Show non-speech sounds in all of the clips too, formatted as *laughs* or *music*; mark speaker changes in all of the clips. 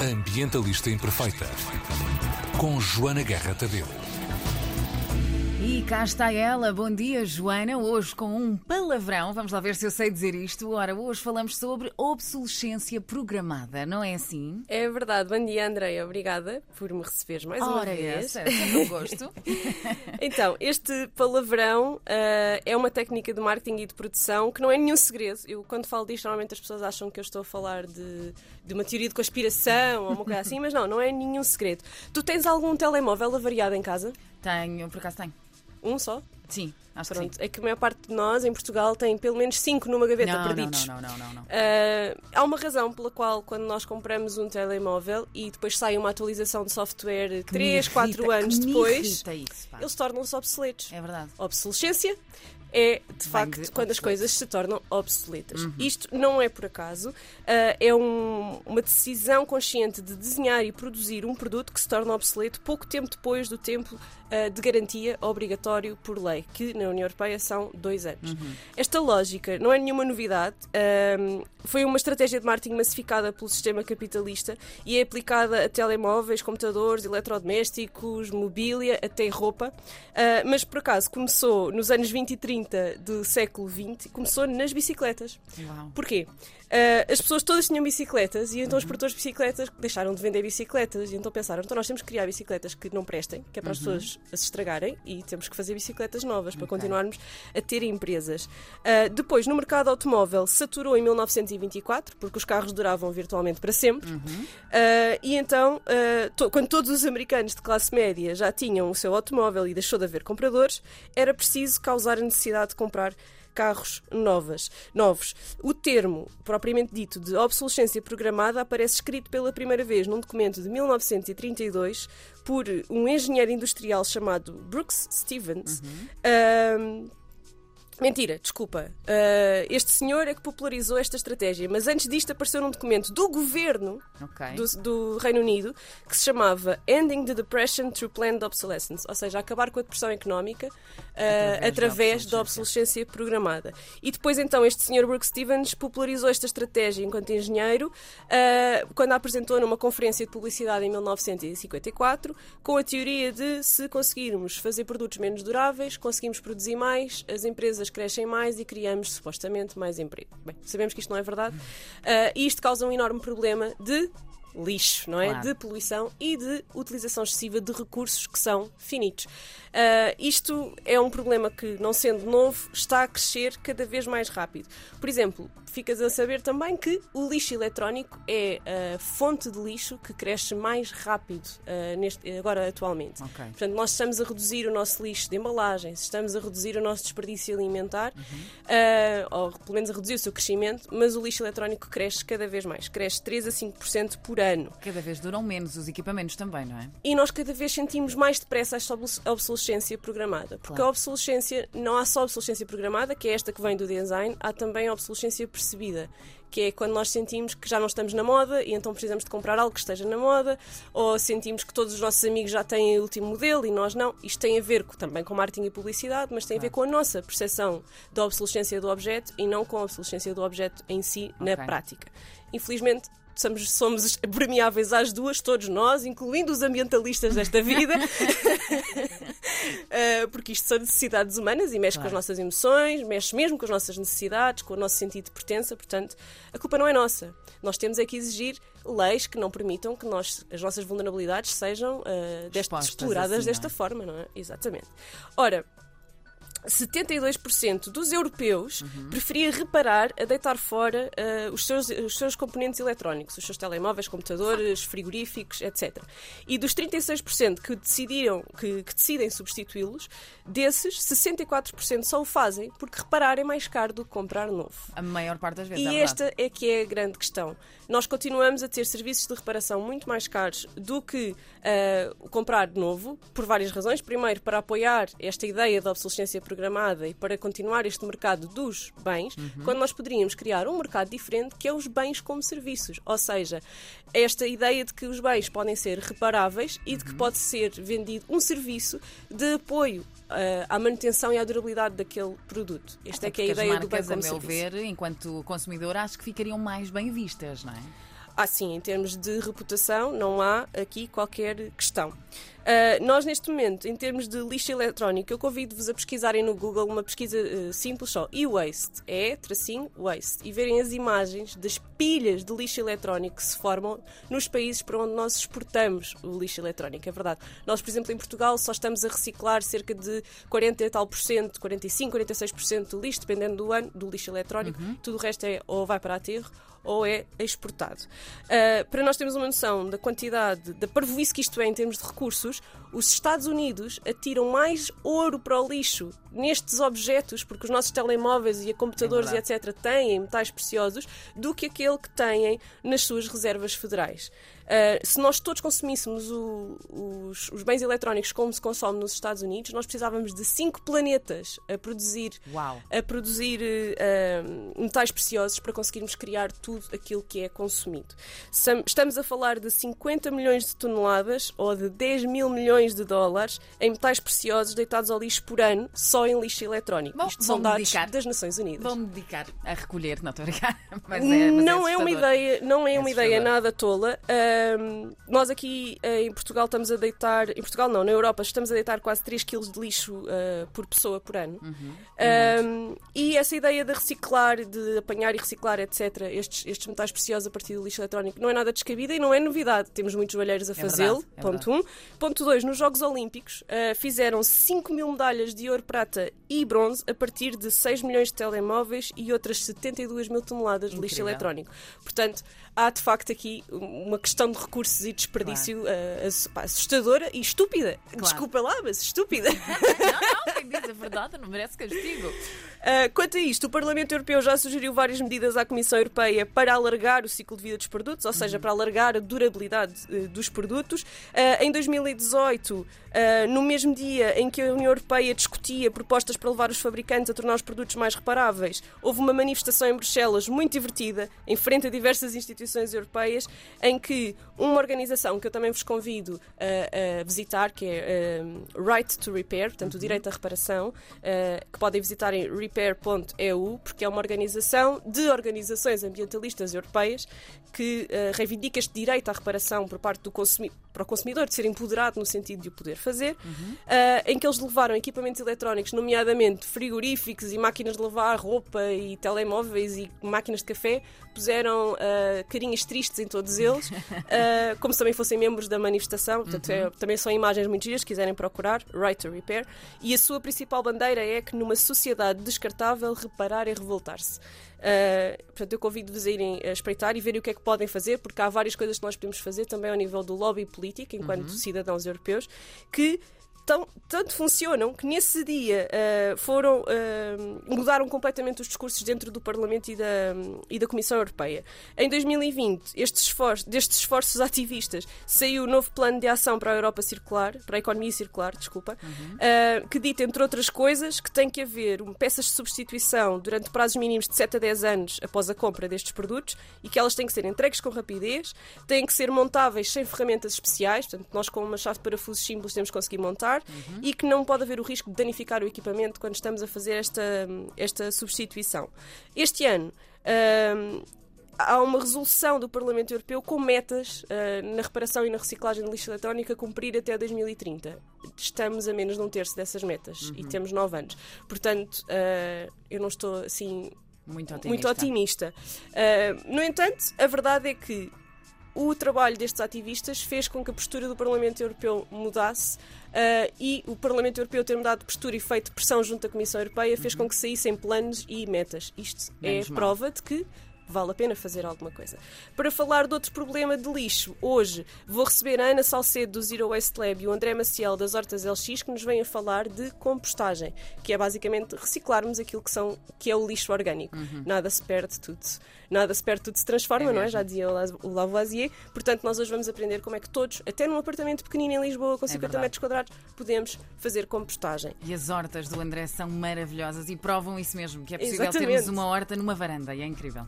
Speaker 1: Ambientalista Imperfeita. Com Joana Guerra Tadeu.
Speaker 2: E cá está ela. Bom dia, Joana. Hoje com um palavrão. Vamos lá ver se eu sei dizer isto. Ora, hoje falamos sobre obsolescência programada, não é assim?
Speaker 3: É verdade. Bom dia, Andreia. Obrigada por me receberes mais uma
Speaker 2: Ora,
Speaker 3: vez.
Speaker 2: essa, sempre um gosto. *laughs*
Speaker 3: Então, este palavrão ah, é uma técnica de marketing e de produção que não é nenhum segredo. Eu, quando falo disto, normalmente as pessoas acham que eu estou a falar de, de uma teoria de conspiração ou uma coisa assim, mas não, não é nenhum segredo. Tu tens algum telemóvel avariado em casa?
Speaker 2: Tenho, por acaso tenho.
Speaker 3: Um só?
Speaker 2: Sim, acho
Speaker 3: Pronto.
Speaker 2: que sim.
Speaker 3: É que a maior parte de nós em Portugal tem pelo menos cinco numa gaveta
Speaker 2: Não,
Speaker 3: perdidos.
Speaker 2: não, não, não, não, não.
Speaker 3: Ah, há uma razão pela qual, quando nós compramos um telemóvel e depois sai uma atualização de software
Speaker 2: Que me
Speaker 3: 3, 4
Speaker 2: irrita,
Speaker 3: anos depois,
Speaker 2: isso,
Speaker 3: eles tornam-se obsoletos.
Speaker 2: É verdade.
Speaker 3: Obsolescência é, de facto,
Speaker 2: de
Speaker 3: quando as coisas se tornam obsoletas.
Speaker 2: Uhum.
Speaker 3: Isto não é por acaso, ah, é um- uma decisão consciente de desenhar e produzir um produto que se torna obsoleto pouco tempo depois do tempo ah, de garantia obrigatório por lei, que na União Europeia são dois anos.
Speaker 2: Uhum.
Speaker 3: Esta lógica não é nenhuma novidade, ahm, foi uma estratégia de marketing massificada pelo sistema capitalista e é aplicada a telemóveis, computadores, eletrodomésticos, mobília, até roupa. Mas por acaso começou nos anos 20 e 30 do século XX, começou nas bicicletas.
Speaker 2: Uau.
Speaker 3: Porquê? Ah, as pessoas todas tinham bicicletas e então
Speaker 2: Uhum.
Speaker 3: os produtores de bicicletas deixaram de vender bicicletas e então pensaram, então nós temos que criar bicicletas que não prestem, que é para as
Speaker 2: Uhum.
Speaker 3: pessoas se estragarem e temos que fazer bicicletas novas para continuarmos a ter empresas. Ah, depois, no mercado automóvel, saturou em 1924, porque os carros duravam virtualmente para sempre. Ah, e então, to- quando todos os americanos de classe média já tinham o seu automóvel e deixou de haver compradores, era preciso causar a necessidade de comprar carros novas, novos. O termo, propriamente dito, de obsolescência programada aparece escrito pela primeira vez num documento de 1932 por um engenheiro industrial chamado Brooks Stevens. Ahm, Mentira, desculpa. Ah, este senhor é que popularizou esta estratégia, mas antes disto apareceu num documento do governo
Speaker 2: Ok.
Speaker 3: do, do Reino Unido que se chamava Ending the Depression Through Planned Obsolescence, ou seja, acabar com a depressão económica ah,
Speaker 2: Através da
Speaker 3: através da
Speaker 2: obsolescência.
Speaker 3: obsolescência programada. E depois então este Sr. Brooke Stevens popularizou esta estratégia enquanto engenheiro ah, quando a apresentou numa conferência de publicidade em 1954 com a teoria de se conseguirmos fazer produtos menos duráveis, conseguimos produzir mais, as empresas crescem mais e criamos supostamente mais emprego. Bem, sabemos que isto não é verdade ah, e isto causa um enorme problema de lixo, não é?
Speaker 2: Claro.
Speaker 3: De poluição e de utilização excessiva de recursos que são finitos. Ah, isto é um problema que, não sendo novo, está a crescer cada vez mais rápido. Por exemplo, ficas a saber também que o lixo eletrónico é a fonte de lixo que cresce mais rápido ah, neste, agora atualmente.
Speaker 2: Ok.
Speaker 3: Portanto, nós estamos a reduzir o nosso lixo de embalagens, estamos a reduzir o nosso desperdício alimentar, ah, ou pelo menos a reduzir o seu crescimento, mas o lixo eletrónico cresce cada vez mais, cresce 3 a 5% por ano.
Speaker 2: Cada vez duram menos os equipamentos também, não é?
Speaker 3: E nós cada vez sentimos mais depressa esta obs- obsolescência programada. Porque
Speaker 2: Claro.
Speaker 3: a obsolescência, não há só obsolescência programada, que é esta que vem do design, há também a obsolescência percebida, que é quando nós sentimos que já não estamos na moda e então precisamos de comprar algo que esteja na moda, ou sentimos que todos os nossos amigos já têm o último modelo e nós não. Isto tem a ver com- também com marketing e publicidade, mas tem a ver com a nossa percepção da obsolescência do objeto e não com a obsolescência do objeto em si na
Speaker 2: Ok.
Speaker 3: prática. Infelizmente, somos, somos permeáveis às duas, todos nós, incluindo os ambientalistas desta vida, Uh, *laughs* porque isto são necessidades humanas e mexe com
Speaker 2: Claro.
Speaker 3: as nossas emoções, mexe mesmo com as nossas necessidades, com o nosso sentido de pertença, portanto, a culpa não é nossa. Nós temos é que exigir leis que não permitam que nós, as nossas vulnerabilidades sejam uh, desta,
Speaker 2: Expostas
Speaker 3: exploradas
Speaker 2: assim,
Speaker 3: desta
Speaker 2: é?
Speaker 3: forma, não é? Exatamente. Ora, 72% dos europeus
Speaker 2: Uhum.
Speaker 3: preferia reparar a deitar fora ah, os, seus, os seus componentes eletrónicos, os seus telemóveis, computadores, frigoríficos, etc. E dos 36% que decidiram que, que decidem substituí-los, desses 64% só o fazem porque reparar é mais caro do que comprar novo.
Speaker 2: A maior parte das vezes.
Speaker 3: E
Speaker 2: é
Speaker 3: esta é que é a grande questão. Nós continuamos a ter serviços de reparação muito mais caros do que ah, comprar novo, por várias razões. Primeiro, para apoiar esta ideia da obsolescência programada e para continuar este mercado dos bens, quando nós poderíamos criar um mercado diferente que é os bens como serviços. Ou seja, esta ideia de que os bens podem ser reparáveis e de que pode ser vendido um serviço de apoio ah, à manutenção e à durabilidade daquele produto. Esta é que é a ideia
Speaker 2: as
Speaker 3: do bem
Speaker 2: marcas,
Speaker 3: como
Speaker 2: a meu
Speaker 3: serviço.
Speaker 2: ver, enquanto consumidor, acho que ficariam mais bem vistas, não é?
Speaker 3: Ah, sim, em termos de reputação, não há aqui qualquer questão. Uh, nós, neste momento, em termos de lixo eletrónico, eu convido-vos a pesquisarem no Google uma pesquisa uh, simples só, e-waste, é tracinho waste, e verem as imagens das pilhas de lixo eletrónico que se formam nos países para onde nós exportamos o lixo eletrónico, é verdade. Nós, por exemplo, em Portugal só estamos a reciclar cerca de 40 e tal por cento, 45, 46% do lixo, dependendo do ano, do lixo eletrónico. Uhum. Tudo o resto é ou vai para aterro ou é exportado. Uh, para nós termos uma noção da quantidade, da parvoíce que isto é em termos de recursos, os Estados Unidos atiram mais ouro para o lixo nestes objetos, porque os nossos telemóveis e computadores é e etc. têm metais preciosos, do que aquele que têm nas suas reservas federais. Uh, se nós todos consumíssemos o, os, os, bens eletrónicos como se consome nos Estados Unidos, nós precisávamos de cinco planetas a produzir,
Speaker 2: Uau.
Speaker 3: a produzir uh, metais preciosos para conseguirmos criar tudo aquilo que é consumido. Estamos a falar de 50 milhões de toneladas ou de 10 mil milhões de dólares em metais preciosos deitados ao lixo por ano, só em lixo eletrónico. Bom, Isto são dados dedicar, das Nações Unidas.
Speaker 2: Vão-me dedicar a recolher, não estou a. *laughs*
Speaker 3: Mas é, mas não é, é uma ideia, não é, é uma ideia nada tola. Uh, um, nós aqui uh, em Portugal estamos a deitar, em Portugal não, na Europa estamos a deitar quase 3 kg de lixo uh, por pessoa por ano. Uhum. Um, e essa ideia de reciclar, de apanhar e reciclar, etc., estes, estes metais preciosos a partir do lixo eletrónico não é nada descabida e não é novidade. Temos muitos joalheiros a é fazê-lo. É ponto 1. Um. Ponto 2. Nos Jogos Olímpicos uh, fizeram 5 mil medalhas de ouro, prata e bronze a partir de 6 milhões de telemóveis e outras 72 mil toneladas de Incrível. lixo eletrónico. Portanto, há de facto aqui uma questão de recursos e desperdício claro. uh, assustadora e estúpida. Claro. Desculpa lá, mas estúpida. *laughs*
Speaker 2: não, não, quem diz a verdade não merece castigo.
Speaker 3: Uh, quanto a isto, o Parlamento Europeu já sugeriu várias medidas à Comissão Europeia para alargar o ciclo de vida dos produtos, ou seja, uhum. para alargar a durabilidade uh, dos produtos. Uh, em 2018, no mesmo dia em que a União Europeia discutia propostas para levar os fabricantes a tornar os produtos mais reparáveis, houve uma manifestação em Bruxelas muito divertida, em frente a diversas instituições europeias, em que uma organização que eu também vos convido a, a visitar, que é Right to Repair, portanto, o uhum. direito à reparação, que podem visitar em repair.eu, porque é uma organização de organizações ambientalistas europeias que uh, reivindica este direito à reparação por parte do consumidor, para o consumidor de ser empoderado no sentido de o poder fazer, uhum. uh, em que eles levaram equipamentos eletrónicos, nomeadamente frigoríficos e máquinas de lavar roupa e telemóveis e máquinas de café, puseram uh, carinhas tristes em todos eles, *laughs* como se também fossem membros da manifestação. Portanto, uhum. é, também são imagens muito giras, se quiserem procurar, Right to Repair. E a sua principal bandeira é que numa sociedade descartável, reparar e revoltar-se. Uh, portanto, eu convido-vos a irem a espreitar e verem o que é que podem fazer, porque há várias coisas que nós podemos fazer também ao nível do lobby político, enquanto uhum. cidadãos europeus, que tão, tanto funcionam que nesse dia uh, foram uh, mudaram completamente os discursos dentro do Parlamento e da, e da Comissão Europeia. Em 2020, estes esforços, destes esforços ativistas, saiu o novo plano de ação para a Europa circular, para a economia circular, desculpa, uhum. uh, que dita, entre outras coisas, que tem que haver peças de substituição durante prazos mínimos de 7 a 10 anos após a compra destes produtos e que elas têm que ser entregues com rapidez, têm que ser montáveis sem ferramentas especiais, portanto, nós com uma chave de parafusos simples temos que conseguir montar uhum. e que não pode haver o risco de danificar o equipamento quando estamos a fazer esta, esta substituição. Este ano. Um, há uma resolução do Parlamento Europeu com metas uh, na reparação e na reciclagem de lixo eletrónico a cumprir até 2030. Estamos a menos de um terço dessas metas uhum. e temos nove anos. Portanto, uh, eu não estou assim.
Speaker 2: Muito otimista.
Speaker 3: Muito otimista. Uh, no entanto, a verdade é que o trabalho destes ativistas fez com que a postura do Parlamento Europeu mudasse uh, e o Parlamento Europeu ter mudado de postura e feito pressão junto à Comissão Europeia fez uhum. com que saíssem planos e metas. Isto é Menos é mal. prova de que vale a pena fazer alguma coisa. Para falar de outro problema de lixo, hoje vou receber a Ana Salcedo do Zero Waste Lab e o André Maciel das Hortas LX que nos vêm a falar de compostagem, que é basicamente reciclarmos aquilo que, são, que é o lixo orgânico. Uhum. Nada se perde, tudo, nada se perde, tudo se transforma, é não é? Já dizia o Lavoisier. Portanto, nós hoje vamos aprender como é que todos, até num apartamento pequenino em Lisboa com 50 é metros quadrados, podemos fazer compostagem.
Speaker 2: E as hortas do André são maravilhosas e provam isso mesmo, que é possível Exatamente. termos uma horta numa varanda e é incrível.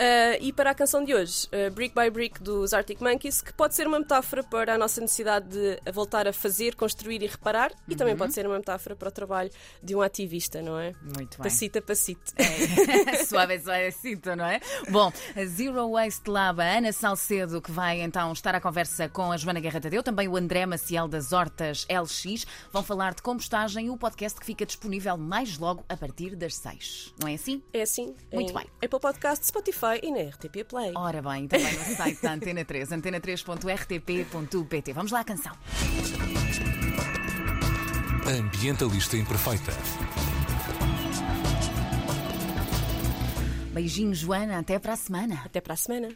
Speaker 3: Uh, e para a canção de hoje, uh, Brick by Brick dos Arctic Monkeys, que pode ser uma metáfora para a nossa necessidade de voltar a fazer, construir e reparar, e também pode ser uma metáfora para o trabalho de um ativista, não é?
Speaker 2: Muito bem.
Speaker 3: Passita, passite.
Speaker 2: É. *laughs* suave, suavecito, não é? Bom, a Zero Waste Lab, a Ana Salcedo, que vai então estar à conversa com a Joana Guerra Tadeu, também o André Maciel das Hortas LX, vão falar de compostagem e o podcast que fica disponível mais logo a partir das 6. Não é assim?
Speaker 3: É assim.
Speaker 2: Muito
Speaker 3: em
Speaker 2: bem.
Speaker 3: Apple Podcast, Spotify e na RTP Play.
Speaker 2: Ora bem, também no site da Antena 3, antena3.rtp.pt. Vamos lá à canção.
Speaker 1: Ambientalista Imperfeita.
Speaker 2: Beijinho, Joana, até para a semana.
Speaker 3: Até para a semana.